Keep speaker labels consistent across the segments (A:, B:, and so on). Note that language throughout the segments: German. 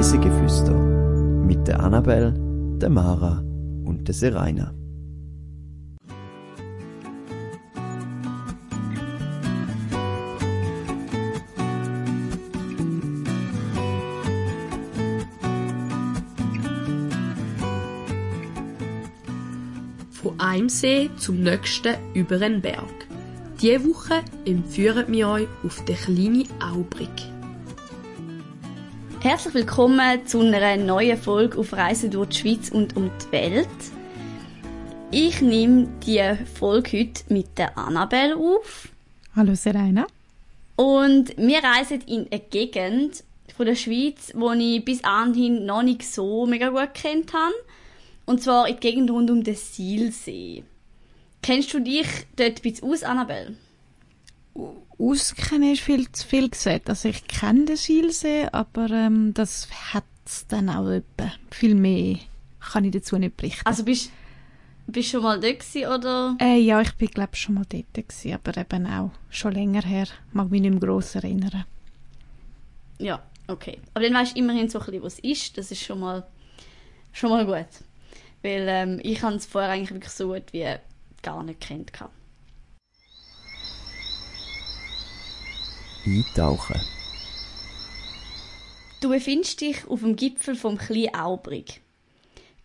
A: Reisegeflüster mit der Annabel, der Mara und der Seraina.
B: Von einem See zum nächsten über einen Berg. Diese Woche entführen wir euch auf den kleinen Aubrig.
C: Herzlich willkommen zu einer neuen Folge auf Reise durch die Schweiz und um die Welt. Ich nehme die Folge heute mit der Annabelle auf.
D: Hallo Serena.
C: Und wir reisen in eine Gegend von der Schweiz, die ich bis anhin noch nicht so mega gut kennt habe. Und zwar in die Gegend rund um den Sielsee. Kennst du dich dort ein bisschen aus, Annabelle?
D: Auskennen ist viel zu viel gesagt. Also ich kenne den Sielsee, aber ähm, das hat dann auch etwa. Viel mehr kann ich dazu nicht berichten.
C: Also bist du schon mal dort gewesen, oder?
D: Äh, ja, ich bin glaube schon mal dort gewesen, aber eben auch schon länger her. Mag mich nicht mehr gross erinnern.
C: Ja, okay. Aber dann weißt du immerhin so ein bisschen, was es ist. Das ist schon mal, schon mal gut. Weil ähm, ich habe es vorher eigentlich wirklich so gut wie gar nicht kennt.
A: Eintauchen.
C: Du befindest dich auf dem Gipfel vom Kleinen Aubrig.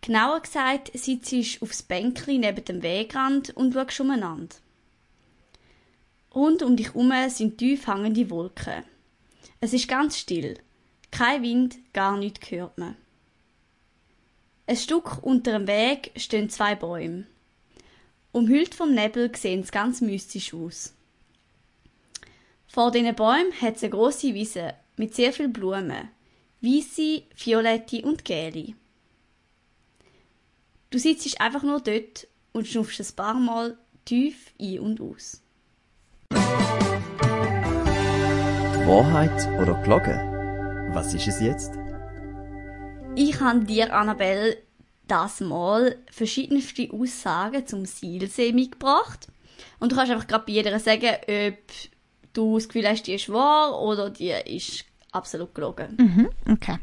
C: Genauer gesagt sitzt du aufs Bänkli neben dem Wegrand und schaust umeinander. Rund um dich herum sind tief hängende Wolken. Es ist ganz still. Kein Wind, gar nichts hört man. Ein Stück unter dem Weg stehen zwei Bäume. Umhüllt vom Nebel sehen sie ganz mystisch aus. Vor diesen Bäumen hat es eine grosse Wiese mit sehr vielen Blumen. Weisse, violette und gelbe. Du sitzt einfach nur dort und schnuffst ein paar Mal tief ein und aus.
A: Wahrheit oder Glocke? Was ist es jetzt?
C: Ich habe dir, Annabelle, das Mal verschiedenste Aussagen zum Sielsee mitgebracht. Und du kannst einfach gerade bei jeder sagen, ob du das Gefühl hast, die ist wahr oder die ist absolut gelogen.
D: Mhm, okay.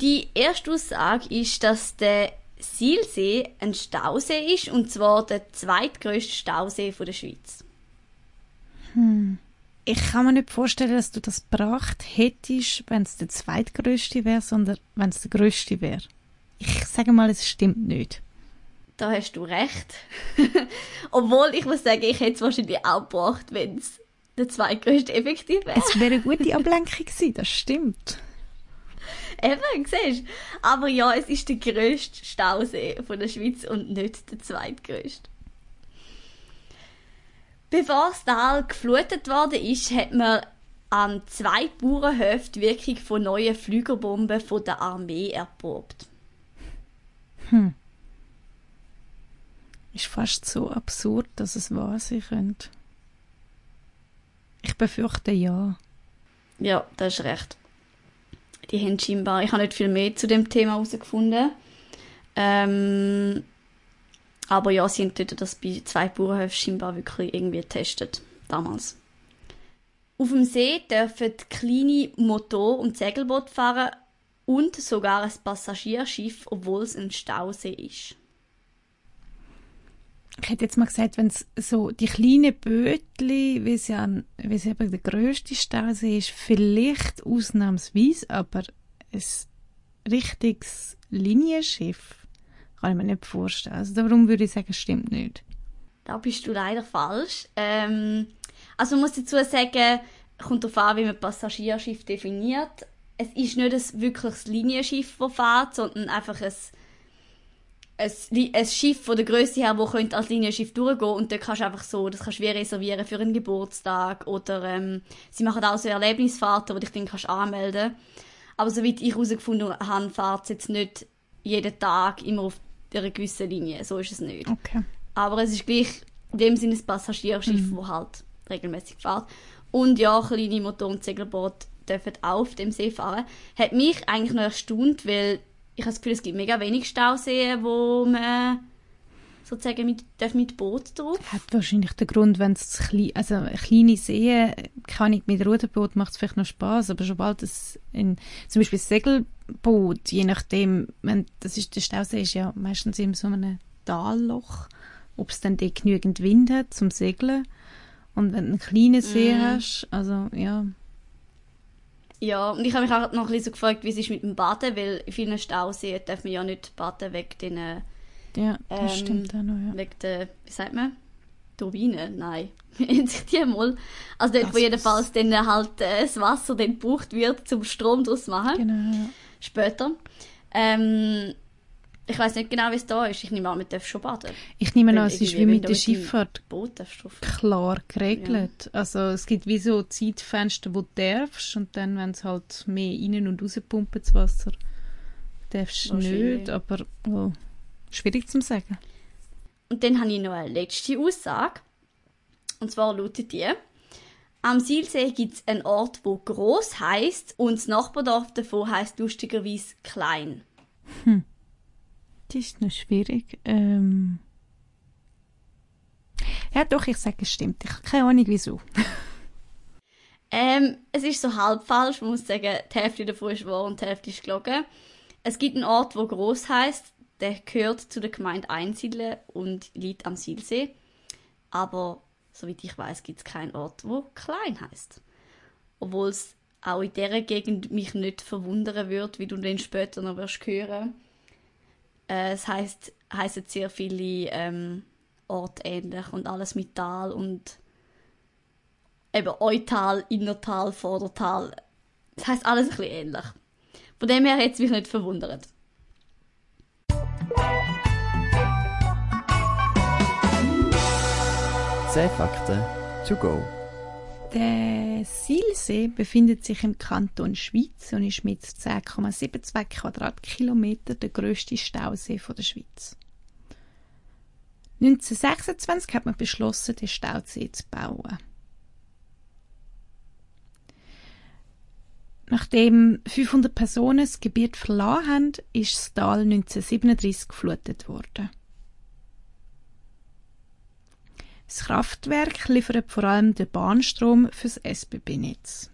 C: Die erste Aussage ist, dass der Sielsee ein Stausee ist, und zwar der zweitgrößte Stausee der Schweiz.
D: Hm. Ich kann mir nicht vorstellen, dass du das gebracht hättest, wenn es der zweitgrößte wäre, sondern wenn es der größte wäre. Ich sage mal, es stimmt nicht.
C: Da hast du recht. Obwohl, ich muss sagen, ich hätte es wahrscheinlich auch gebracht, wenn es der zweitgrößte effektiv wäre.
D: Es wäre eine gute Ablenkung gewesen, das stimmt.
C: Eben, siehst Aber ja, es ist der grösste Stausee von der Schweiz und nicht der zweitgrößte. Bevor das Tal geflutet worden ist, hat man an zwei Bauernhöfen die Wirkung von neuen Flügerbomben von der Armee erprobt.
D: Hm. Ist fast so absurd, dass es wahr sein könnte. Ich befürchte ja.
C: Ja, das ist recht. Die haben scheinbar, ich habe nicht viel mehr zu dem Thema herausgefunden. Ähm, aber ja, sie haben dort das bei zwei Bauernhöfen scheinbar wirklich irgendwie getestet. Damals. Auf dem See dürfen kleine Motor- und Segelboot fahren und sogar ein Passagierschiff, obwohl es ein Stausee ist.
D: Ich hätte jetzt mal gesagt, wenn es so die kleinen Bötli, wie es ja wie es eben der grösste Stausee ist, vielleicht ausnahmsweise, aber ein richtiges Linienschiff kann ich mir nicht vorstellen. Also darum würde ich sagen, stimmt nicht.
C: Da bist du leider falsch. Ähm, also man muss dazu sagen, kommt darauf an, wie man Passagierschiff definiert. Es ist nicht ein wirkliches Linienschiff, das fährt, sondern einfach ein ein, ein Schiff von der Größe her, wo könnte als Linienschiff durchgehen und dort kannst du einfach so, das kannst du wie reservieren für einen Geburtstag oder ähm, sie machen auch so Erlebnisfahrten, wo dich dann kannst anmelden. Aber soweit ich herausgefunden habe, fahrt es jetzt nicht jeden Tag immer auf einer gewissen Linie, so ist es nicht.
D: Okay.
C: Aber es ist gleich in dem Sinne ein Passagierschiff, mhm. wo halt regelmäßig fährt. Und ja, kleine Motor- und Segelboote dürfen auch auf dem See fahren. Hat mich eigentlich noch erstaunt, weil ich habe das Gefühl, es gibt mega wenig Stauseen, wo man sozusagen mit, darf mit Boot drauf.
D: Hat wahrscheinlich den Grund, wenn es klein, also eine kleine See, kann ich mit Ruderboot macht es vielleicht noch Spaß, aber sobald es in, zum Beispiel das Segelboot, je nachdem, wenn, das ist, der Stausee ist ja meistens in so einem Talloch, ob es dann dort genügend Wind hat zum Segeln und wenn du einen kleinen See
C: Mhm.
D: hast, also ja,
C: Ja, und ich habe mich auch noch ein bisschen so gefragt, wie es ist mit dem Baden, weil in vielen Stauseen darf man ja nicht baden wegen den, äh,
D: ja, das
C: Ähm,
D: stimmt auch noch, ja.
C: wegen der, wie sagt man? Turbinen? Nein. Die mal? Also dort, wo
D: Das-
C: jedenfalls dann halt äh, das Wasser dann gebraucht wird, zum Strom draus machen.
D: Genau, ja.
C: Später. Ähm, ich weiß nicht genau, wie es da ist. Ich nehme an, man darf schon baden.
D: Ich nehme an, es ist wie mit der Schifffahrt
C: Boot
D: klar geregelt. Also es gibt wie so Zeitfenster, wo du darfst und dann, wenn es halt mehr rein und raus pumpt, das Wasser, darfst du nicht, aber oh, schwierig zu sagen.
C: Und dann habe ich noch eine letzte Aussage. Und zwar lautet die: Am Silsee gibt es einen Ort, wo groß heißt und das Nachbardorf davon heißt lustigerweise klein.
D: Das ist noch schwierig. Ähm ja, doch, ich sage, es stimmt. Ich habe keine Ahnung, wieso.
C: Ähm, es ist so halb falsch. Man muss sagen, die Hälfte davon ist wahr und die Hälfte ist gelogen. Es gibt einen Ort, wo groß heißt. Der gehört zu der Gemeinde Einsiedeln und liegt am Silsee. Aber soweit ich weiß, gibt es keinen Ort, wo klein heißt. Obwohl es auch in dieser Gegend mich nicht verwundern wird, wie du dann später noch wirst hören. Äh, es heißt heißen sehr viele ähm, Orte ähnlich und alles mit Tal und eben Eutal, Innertal, Vordertal. Das heißt alles ein bisschen ähnlich. Von dem her hat es mich nicht verwundert.
A: Zehn Fakten to go.
D: Der Silsee befindet sich im Kanton Schweiz und ist mit 10,72 Quadratkilometern der grösste Stausee der Schweiz. 1926 hat man beschlossen, den Stausee zu bauen. Nachdem 500 Personen das Gebiet verlassen haben, ist das Tal 1937 geflutet worden. Das Kraftwerk liefert vor allem den Bahnstrom fürs SBB-Netz.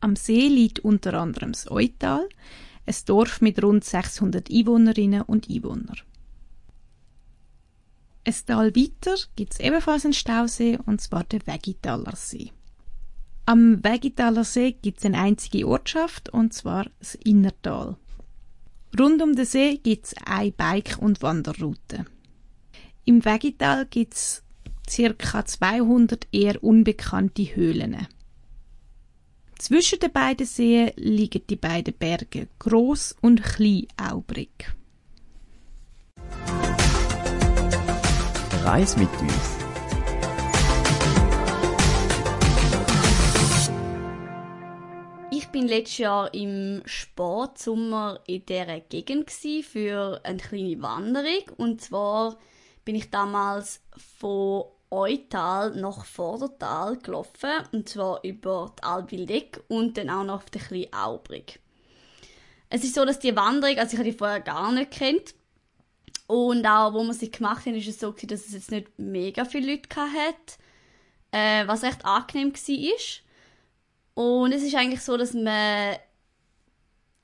D: Am See liegt unter anderem das Eutal, ein Dorf mit rund 600 Einwohnerinnen und Einwohnern. Ein Tal weiter gibt es ebenfalls einen Stausee, und zwar den Wegitaler See. Am Wegitaler See gibt es eine einzige Ortschaft, und zwar das Innertal. Rund um den See gibt es eine Bike- und Wanderroute. Im Wegital gibt es ca. 200 eher unbekannte Höhlen. Zwischen den beiden Seen liegen die beiden Berge Groß und Klein Aubrig.
A: Reis mit uns.
C: Ich bin letztes Jahr im Sportsommer in dieser Gegend gsi für eine kleine Wanderung. Und zwar bin ich damals von Eutal nach Vordertal gelaufen. Und zwar über die Albildeck und dann auch noch auf den kleinen Aubrig. Es ist so, dass die Wanderung, also ich habe die vorher gar nicht kennt. Und auch, wo wir sie gemacht haben, ist es so, dass es jetzt nicht mega viele Leute hatte. Äh, was recht angenehm war. Und es ist eigentlich so, dass man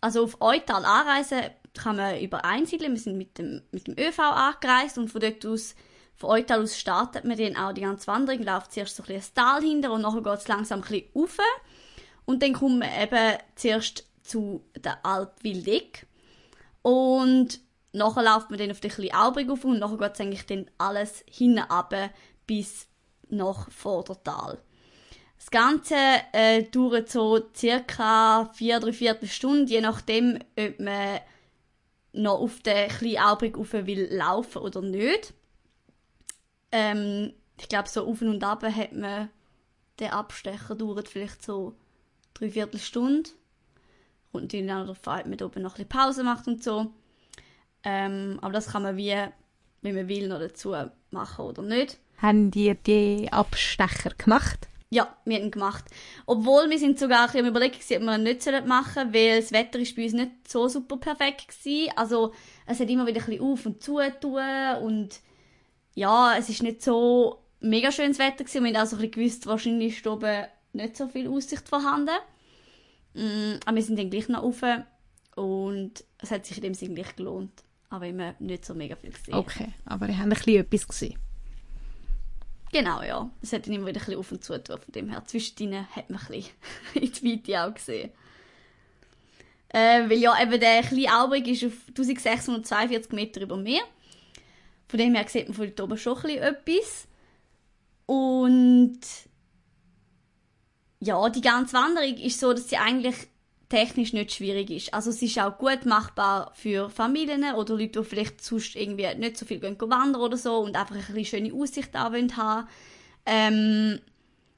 C: also auf Eutal anreisen kann man über Einsiedeln. Wir sind mit dem, mit dem ÖV angereist und von dort aus, von Eutal aus startet man dann auch die ganze Wanderung, läuft zuerst so ein bisschen Tal hinter und nachher geht es langsam ein bisschen rauf. Und dann kommt man eben zuerst zu der Alp Wildeck. Und nachher läuft man dann auf den kleinen Aubrig auf und nachher geht es eigentlich dann alles runter bis nach Vordertal. Das Ganze äh, dauert so circa vier, drei Viertelstunde, je nachdem, ob man noch auf den kleinen rauf will laufen oder nicht. Ähm, ich glaube, so auf und ab hat man der Abstecher dauert vielleicht so drei Viertelstunde. Und natürlich auch darauf an, ob man oben noch ein bisschen Pause macht und so. Ähm, aber das kann man wie, wenn man will, noch dazu machen oder nicht.
D: Haben die die Abstecher gemacht?
C: Ja, wir haben ihn gemacht. Obwohl wir sind sogar ein überlegt, ob wir ihn nicht machen sollen, weil das Wetter ist bei uns nicht so super perfekt war. Also es hat immer wieder ein bisschen auf und zu tun und ja, es ist nicht so mega schönes Wetter gewesen. Wir haben auch so ein bisschen gewusst, wahrscheinlich ist oben nicht so viel Aussicht vorhanden. Mm, aber wir sind dann gleich noch rauf und es hat sich in dem Sinne gleich gelohnt. Aber immer nicht so mega viel gesehen.
D: Okay, aber ihr habt ein bisschen etwas gesehen.
C: Genau, ja. Es hat dann immer wieder ein bisschen auf und zu getan. Von dem her, zwischendrin hat man ein bisschen in die Weite auch gesehen. Äh, weil ja, eben der kleine Aubrich ist auf 1642 Meter über Meer. Von dem her sieht man von oben schon ein bisschen etwas. Und ja, die ganze Wanderung ist so, dass sie eigentlich technisch nicht schwierig ist. Also es ist auch gut machbar für Familien oder Leute, die vielleicht sonst irgendwie nicht so viel wandern oder so und einfach ein bisschen schöne Aussicht auch haben ähm,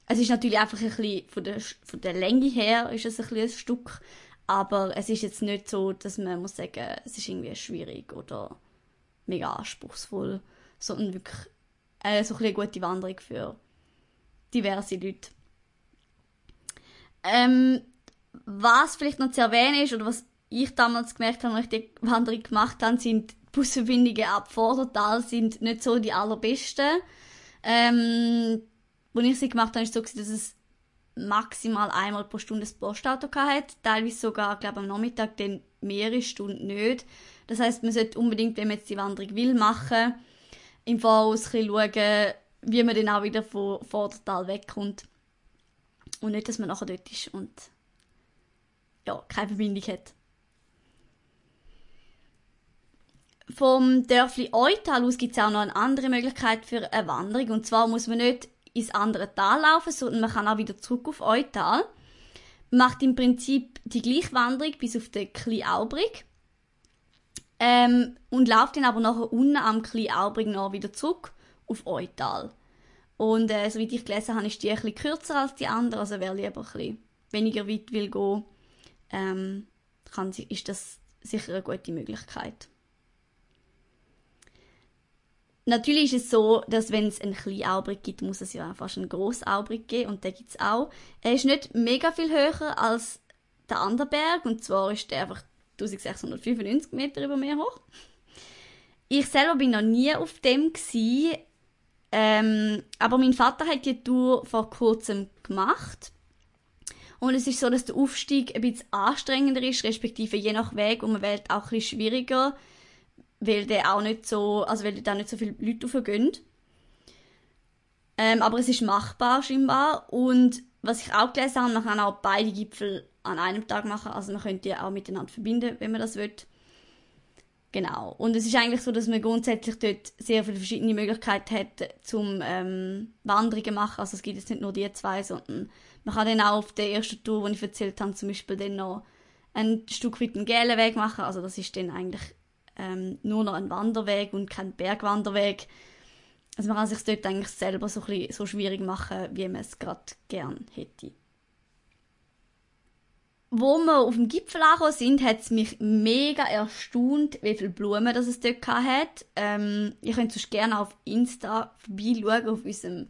C: es ist natürlich einfach ein bisschen von der, von der Länge her ist es ein, bisschen ein Stück, aber es ist jetzt nicht so, dass man muss sagen, es ist irgendwie schwierig oder mega anspruchsvoll, sondern wirklich äh, so ein eine gute Wanderung für diverse Leute. Ähm, was vielleicht noch zu erwähnen ist, oder was ich damals gemerkt habe, als ich die Wanderung gemacht habe, sind Busverbindungen ab Vordertal sind nicht so die allerbesten. Ähm, als ich sie gemacht habe, war es so, dass es maximal einmal pro Stunde das Postauto hatte. Teilweise sogar, glaube am Nachmittag dann mehrere Stunden nicht. Das heißt, man sollte unbedingt, wenn man jetzt die Wanderung will machen, im Voraus ein schauen, wie man dann auch wieder von Vordertal wegkommt. Und nicht, dass man nachher dort ist und ja, keine Verbindung hat. Vom Dörfli Eutal aus gibt es auch noch eine andere Möglichkeit für eine Wanderung. Und zwar muss man nicht ins andere Tal laufen, sondern man kann auch wieder zurück auf Eutal. Man macht im Prinzip die gleiche Wanderung bis auf den Kleinaubrich. Ähm, und läuft dann aber nachher unten am Kleinaubrich noch wieder zurück auf Eutal. Und äh, soweit ich gelesen habe, ist die bisschen kürzer als die andere. Also wer lieber ein bisschen weniger weit will gehen, ähm, kann, ist das sicher eine gute Möglichkeit. Natürlich ist es so, dass wenn es einen kleinen Aubrich gibt, muss es ja auch fast einen grossen Aubrich geben und den gibt es auch. Er ist nicht mega viel höher als der andere Berg und zwar ist der einfach 1695 Meter über Meer hoch. Ich selber bin noch nie auf dem ähm, aber mein Vater hat die Tour vor kurzem gemacht und es ist so, dass der Aufstieg ein bisschen anstrengender ist, respektive je nach Weg und man wählt auch ein bisschen schwieriger, weil der auch nicht so, also weil da nicht so viele Leute raufgehen. Ähm, aber es ist machbar scheinbar und was ich auch gelesen habe, man kann auch beide Gipfel an einem Tag machen, also man könnte die auch miteinander verbinden, wenn man das will. Genau. Und es ist eigentlich so, dass man grundsätzlich dort sehr viele verschiedene Möglichkeiten hat, zum ähm, Wanderungen machen. Also es gibt jetzt nicht nur die zwei, sondern man kann dann auch auf der ersten Tour, die ich erzählt habe, zum Beispiel dann noch ein Stück weit einen gelben Weg machen. Also das ist dann eigentlich ähm, nur noch ein Wanderweg und kein Bergwanderweg. Also man kann sich dort eigentlich selber so, ein bisschen, so schwierig machen, wie man es gerade gern hätte. Wo wir auf dem Gipfel angekommen sind, hat es mich mega erstaunt, wie viele Blumen das es dort hat. Ähm, ihr könnt sonst gerne auf Insta vorbeischauen, auf unserem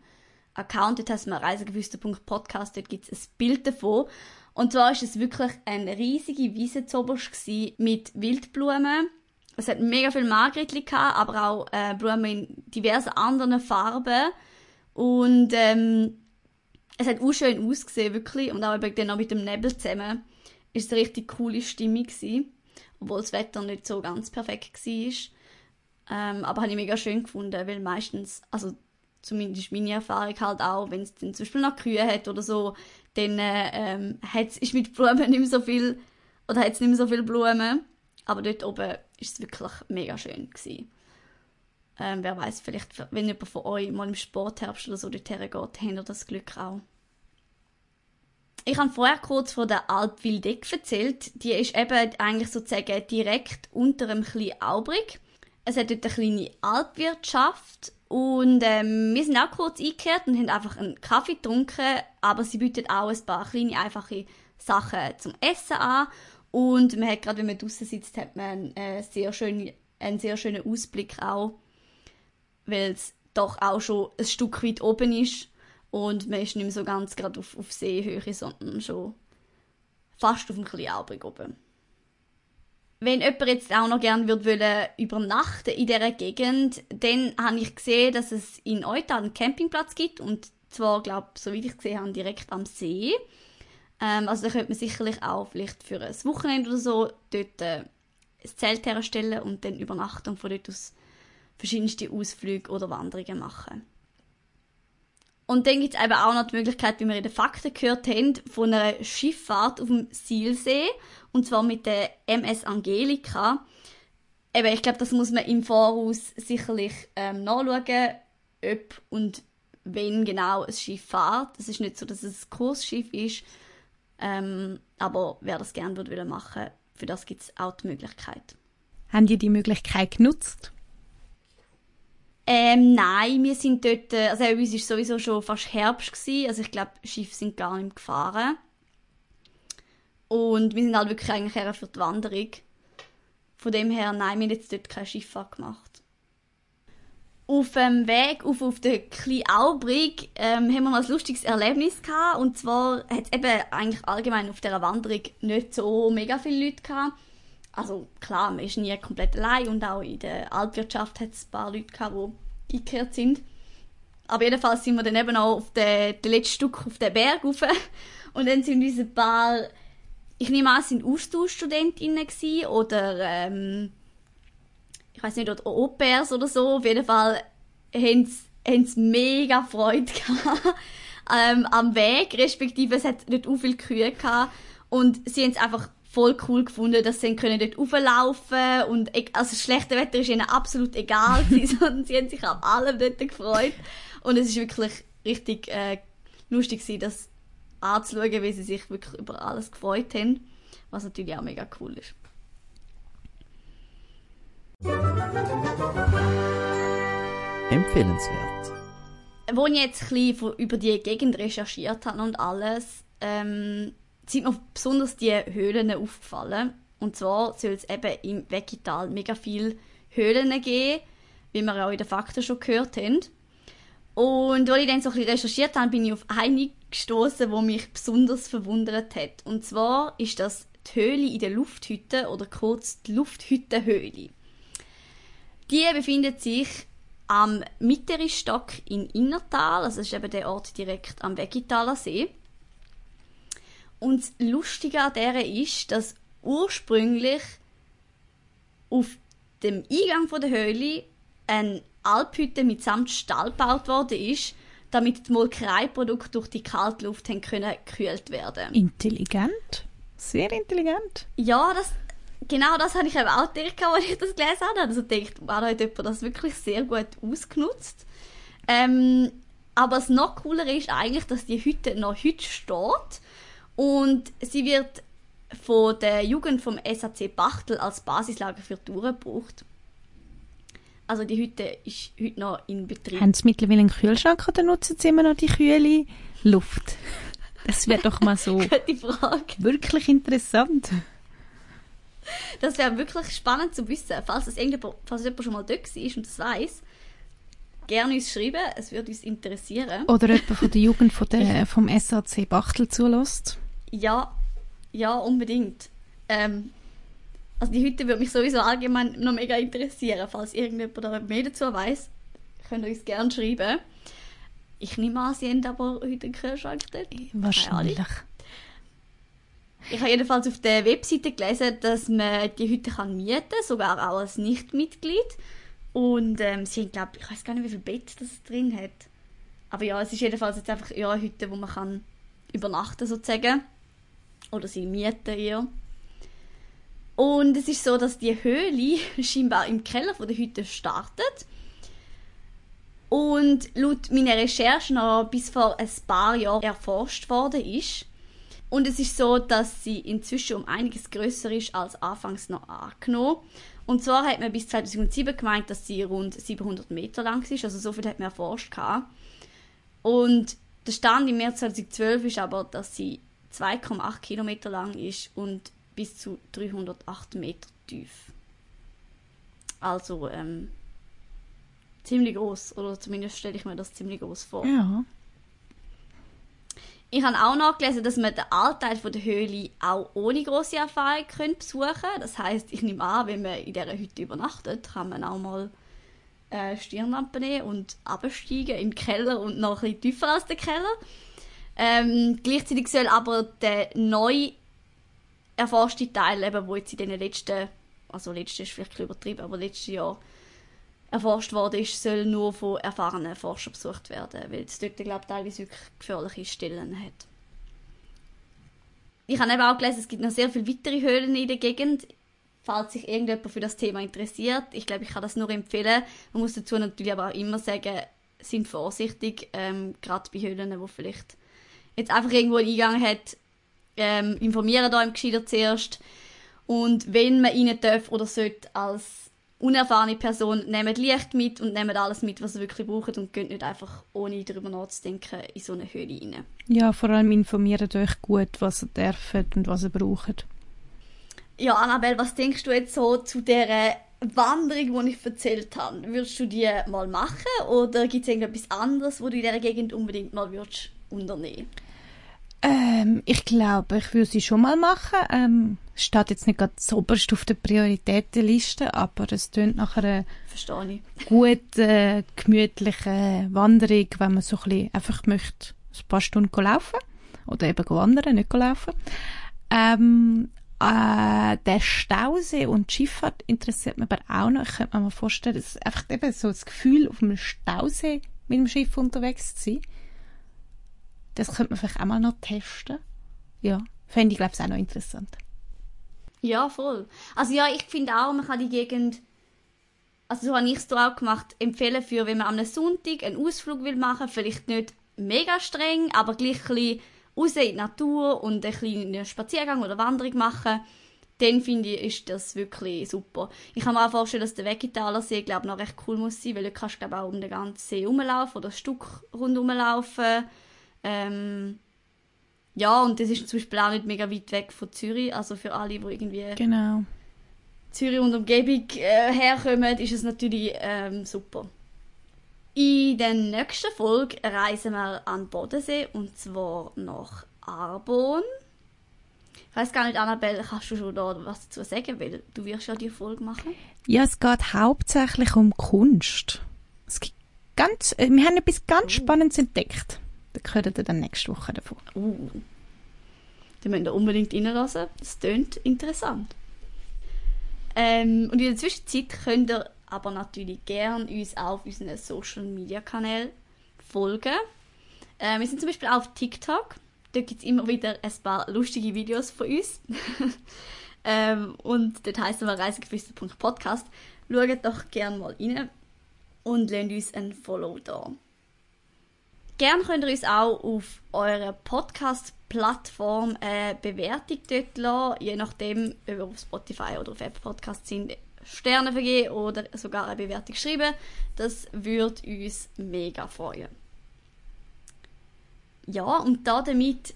C: Account, dort heißt man reisegewüster.podcast, dort gibt es ein Bild davon. Und zwar ist es wirklich eine riesige Wiese mit Wildblumen. Es hat mega viel Margretli aber auch äh, Blumen in diversen anderen Farben. Und ähm, es hat auch schön ausgesehen, wirklich. Und auch eben dann noch mit dem Nebel zusammen. Ist es eine richtig coole Stimmung gewesen. Obwohl das Wetter nicht so ganz perfekt war. Ähm, aber habe ich mega schön gefunden, weil meistens, also zumindest meine Erfahrung halt auch, wenn es zum Beispiel noch Kühe hat oder so, dann ähm, hat's, ist mit Blumen nicht mehr so viel, oder hat es nicht mehr so viele Blumen. Aber dort oben war es wirklich mega schön Ähm, wer weiß, vielleicht, wenn jemand von euch mal im Sportherbst oder so dorthin geht, habt ihr das Glück auch. Ich habe vorher kurz von der Alp Wildeck erzählt. Die ist eben eigentlich sozusagen direkt unter einem kleinen Aubrig. Es hat dort eine kleine Alpwirtschaft und ähm, wir sind auch kurz eingekehrt und haben einfach einen Kaffee getrunken, aber sie bietet auch ein paar kleine, einfache Sachen zum Essen an. Und man hat gerade, wenn man draußen sitzt, hat man einen sehr, schönen, einen sehr schönen Ausblick auch, weil es doch auch schon ein Stück weit oben ist. Und man ist nicht mehr so ganz gerade auf, auf Seehöhe, sondern schon fast auf dem Kleinalbrig oben. Wenn jemand jetzt auch noch gerne würde wollen, übernachten in dieser Gegend, dann habe ich gesehen, dass es in Euta einen Campingplatz gibt und zwar, glaube so wie ich gesehen habe, direkt am See. Ähm, also da könnte man sicherlich auch vielleicht für ein Wochenende oder so dort äh, ein Zelt herstellen und dann übernachten und von dort aus verschiedenste Ausflüge oder Wanderungen machen. Und dann gibt es eben auch noch die Möglichkeit, wie wir in den Fakten gehört haben, von einer Schifffahrt auf dem Silsee. Und zwar mit der MS Angelika. Eben, ich glaube, das muss man im Voraus sicherlich ähm, nachschauen, ob und wenn genau ein Schiff fährt. Es ist nicht so, dass es ein Kursschiff ist. Ähm, aber wer das gerne würde machen, für das gibt es auch die Möglichkeit.
D: Haben die die Möglichkeit genutzt?
C: Ähm, nein, wir sind dort, äh, also bei uns war sowieso schon fast Herbst, gewesen, also ich glaube, Schiffe sind gar nicht gefahren. Und wir sind halt wirklich eigentlich eher für die Wanderung. Von dem her, nein, wir haben jetzt dort keine Schifffahrt gemacht. Auf dem Weg auf, auf den Kleinalbrig ähm, haben wir noch ein lustiges Erlebnis gehabt. Und zwar hat es eben eigentlich allgemein auf dieser Wanderung nicht so mega viele Leute gehabt also klar, man ist nie komplett allein und auch in der Altwirtschaft hat es ein paar Leute gehabt, die eingekehrt sind. Aber jedenfalls sind wir dann eben auch auf den, den letzten Stück auf den Berg rauf. Und dann sind ein paar, ich nehme an, es sind Austauschstudentinnen oder, ähm, ich weiß nicht, oder Au-pairs oder so. Auf jeden Fall haben sie mega Freude gehabt, ähm, am Weg, respektive es hat nicht so viele Kühe gehabt. Und sie haben es einfach voll cool gefunden, dass sie können dort rauflaufen und e-, also das schlechte Wetter ist ihnen absolut egal sondern sie haben sich auf allem dort gefreut und es ist wirklich richtig äh, lustig gewesen, das anzuschauen, wie sie sich wirklich über alles gefreut haben, was natürlich auch mega cool ist.
A: Empfehlenswert.
C: Wo ich jetzt ein bisschen über die Gegend recherchiert habe und alles, ähm, sind mir besonders die Höhlen aufgefallen. Und zwar soll es eben im Vegetal mega viele Höhlen geben, wie wir auch in den Fakten schon gehört haben. Und als ich dann so ein bisschen recherchiert habe, bin ich auf eine gestoßen, die mich besonders verwundert hat. Und zwar ist das die Höhle in der Lufthütte oder kurz die Lufthüttenhöhle. Die befindet sich am Mitteristock in Innertal, also ist eben der Ort direkt am Vegetaler See. Und das Lustige an der ist, dass ursprünglich auf dem Eingang der Höhle eine Alphütte mitsamt Stall gebaut worden ist, damit die Molkereiprodukte durch die kalte Luft haben können gekühlt werden.
D: Intelligent. Sehr intelligent.
C: Ja, das, genau das habe ich eben auch gedacht, als ich das gelesen habe. Also denkt, wow, hat jemand das wirklich sehr gut ausgenutzt. Ähm, aber das noch cooler ist eigentlich, dass die Hütte noch heute steht und sie wird von der Jugend vom SAC Bachtel als Basislager für Touren gebraucht. Also die Hütte ist heute noch in Betrieb.
D: Haben sie mittlerweile einen Kühlschrank oder nutzen sie immer noch die kühle Luft? Das wäre doch mal so
C: die Frage.
D: wirklich interessant.
C: Das wäre wirklich spannend zu wissen. Falls, es irgendjemand, falls jemand schon mal dort war und das weiß, gerne uns schreiben. Es würde uns interessieren.
D: Oder jemand von der Jugend von der, vom SAC Bachtel zulässt.
C: Ja, ja, unbedingt. Ähm, also die Hütte würde mich sowieso allgemein noch mega interessieren. Falls irgendjemand da mehr dazu weiß, könnt ihr uns gerne schreiben. Ich nehme an, sie haben aber heute einen Kühlschrank dort.
D: Wahrscheinlich.
C: Ich habe jedenfalls auf der Webseite gelesen, dass man die Hütte kann mieten kann, sogar auch als Nichtmitglied. Und ähm, sie haben, glaube ich, weiß gar nicht, wie viel Bett das drin hat. Aber ja, es ist jedenfalls jetzt einfach ja, eine Hütte, wo man kann übernachten sozusagen. Oder sie mieten eher. Und es ist so, dass die Höhle scheinbar im Keller von der Hütte startet. Und laut meiner Recherche noch bis vor ein paar Jahren erforscht worden ist. Und es ist so, dass sie inzwischen um einiges größer ist als anfangs noch angenommen. Und zwar hat man bis 2007 gemeint, dass sie rund 700 Meter lang ist. Also so viel hat man erforscht. Und der Stand im März 2012 ist aber, dass sie 2,8 Kilometer lang ist und bis zu 308 Meter tief. Also ähm, ziemlich groß oder zumindest stelle ich mir das ziemlich groß vor.
D: Ja.
C: Ich habe auch nachgelesen, dass man den Allteil von der Höhle auch ohne große Erfahrung besuchen kann. Das heißt, ich nehme an, wenn man in dieser Hütte übernachtet, kann man auch mal äh, Stirnlampe nehmen und absteigen den Keller und noch ein bisschen tiefer als der Keller. Ähm, gleichzeitig soll aber der neu erforschte Teil, eben, wo jetzt in den letzten, also letztes ist vielleicht übertrieben, aber letztes Jahr erforscht worden ist, soll nur von erfahrenen Forschern besucht werden, weil es dort, glaube ich, teilweise wirklich gefährliche Stellen hat. Ich habe eben auch gelesen, es gibt noch sehr viele weitere Höhlen in der Gegend. Falls sich irgendjemand für das Thema interessiert, ich glaube, ich kann das nur empfehlen. Man muss dazu natürlich aber auch immer sagen, sind vorsichtig, ähm, gerade bei Höhlen, wo vielleicht jetzt einfach irgendwo einen Eingang hat, ähm, informieren da im Gescheiter zuerst. Und wenn man rein darf oder sollte als unerfahrene Person, nehmt Licht mit und nehmt alles mit, was ihr wirklich braucht und geht nicht einfach, ohne darüber nachzudenken, in so eine Höhle rein.
D: Ja, vor allem informiert euch gut, was ihr dürft und was ihr braucht.
C: Ja, Annabelle, was denkst du jetzt so zu der Wanderung, die ich erzählt habe? Würdest du die mal machen oder gibt es irgendetwas anderes, wo du in dieser Gegend unbedingt mal würdest unternehmen
D: ähm, ich glaube, ich würde sie schon mal machen. Ähm, steht jetzt nicht gerade oberst auf der Prioritätenliste, aber es tönt nach einer guten, gemütlichen Wanderung, wenn man so ein bisschen einfach möchte, ein paar Stunden laufen oder eben wandern, nicht laufen. Ähm, äh, der Stausee und die Schifffahrt interessiert mich aber auch noch. Ich könnte mir mal vorstellen, dass einfach eben so das Gefühl, auf einem Stausee mit dem Schiff unterwegs zu sein, das könnte man vielleicht auch mal noch testen. Ja, fände ich, glaube ich, auch noch interessant.
C: Ja, voll. Also ja, ich finde auch, man kann die Gegend, also so habe ich es auch gemacht, empfehlen für, wenn man am Sonntag einen Ausflug will machen, vielleicht nicht mega streng, aber gleich ein raus in die Natur und einen kleinen Spaziergang oder Wanderung machen, dann finde ich, ist das wirklich super. Ich kann mir auch vorstellen, dass der Vegetaler See, glaube noch recht cool muss sein, weil du kannst, glaube auch um den ganzen See rumlaufen oder ein Stück rundherum laufen. Ähm, ja, und das ist zum Beispiel auch nicht mega weit weg von Zürich. Also für alle, die irgendwie
D: Genau.
C: Zürich und Umgebung äh, herkommen, ist es natürlich ähm, super. In der nächsten Folge reisen wir an den Bodensee und zwar nach Arbon. Ich weiß gar nicht, Annabelle, kannst du schon da was dazu sagen, weil du wirst ja die Folge machen.
D: Ja, es geht hauptsächlich um Kunst. Es gibt ganz, äh, wir haben etwas ganz Spannendes entdeckt. Da hört ihr dann nächste Woche davon.
C: Uh. Die müsst ihr unbedingt reinlassen. Das klingt interessant. Ähm, und in der Zwischenzeit könnt ihr aber natürlich gerne uns auf unseren Social Media Kanälen folgen. Äh, wir sind zum Beispiel auf TikTok. Dort gibt es immer wieder ein paar lustige Videos von uns. ähm, und dort heißen wir reisegeflüster.podcast. Schaut doch gerne mal rein und lasst uns ein Follow da. Gerne könnt ihr uns auch auf eurer Podcast-Plattform eine Bewertung dort lassen, je nachdem, ob ihr auf Spotify oder auf Apple Podcasts sind, Sterne vergeben oder sogar eine Bewertung schreiben. Das würde uns mega freuen. Ja, und da damit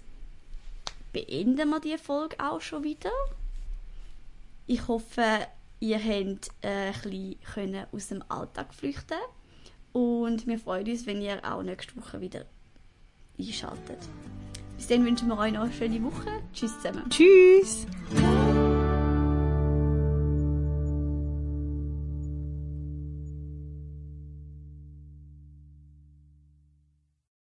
C: beenden wir die Folge auch schon wieder. Ich hoffe, ihr könnt äh, ein bisschen aus dem Alltag flüchten und wir freuen uns, wenn ihr auch nächste Woche wieder einschaltet. Bis dann wünschen wir euch noch eine schöne Woche. Tschüss zusammen.
D: Tschüss!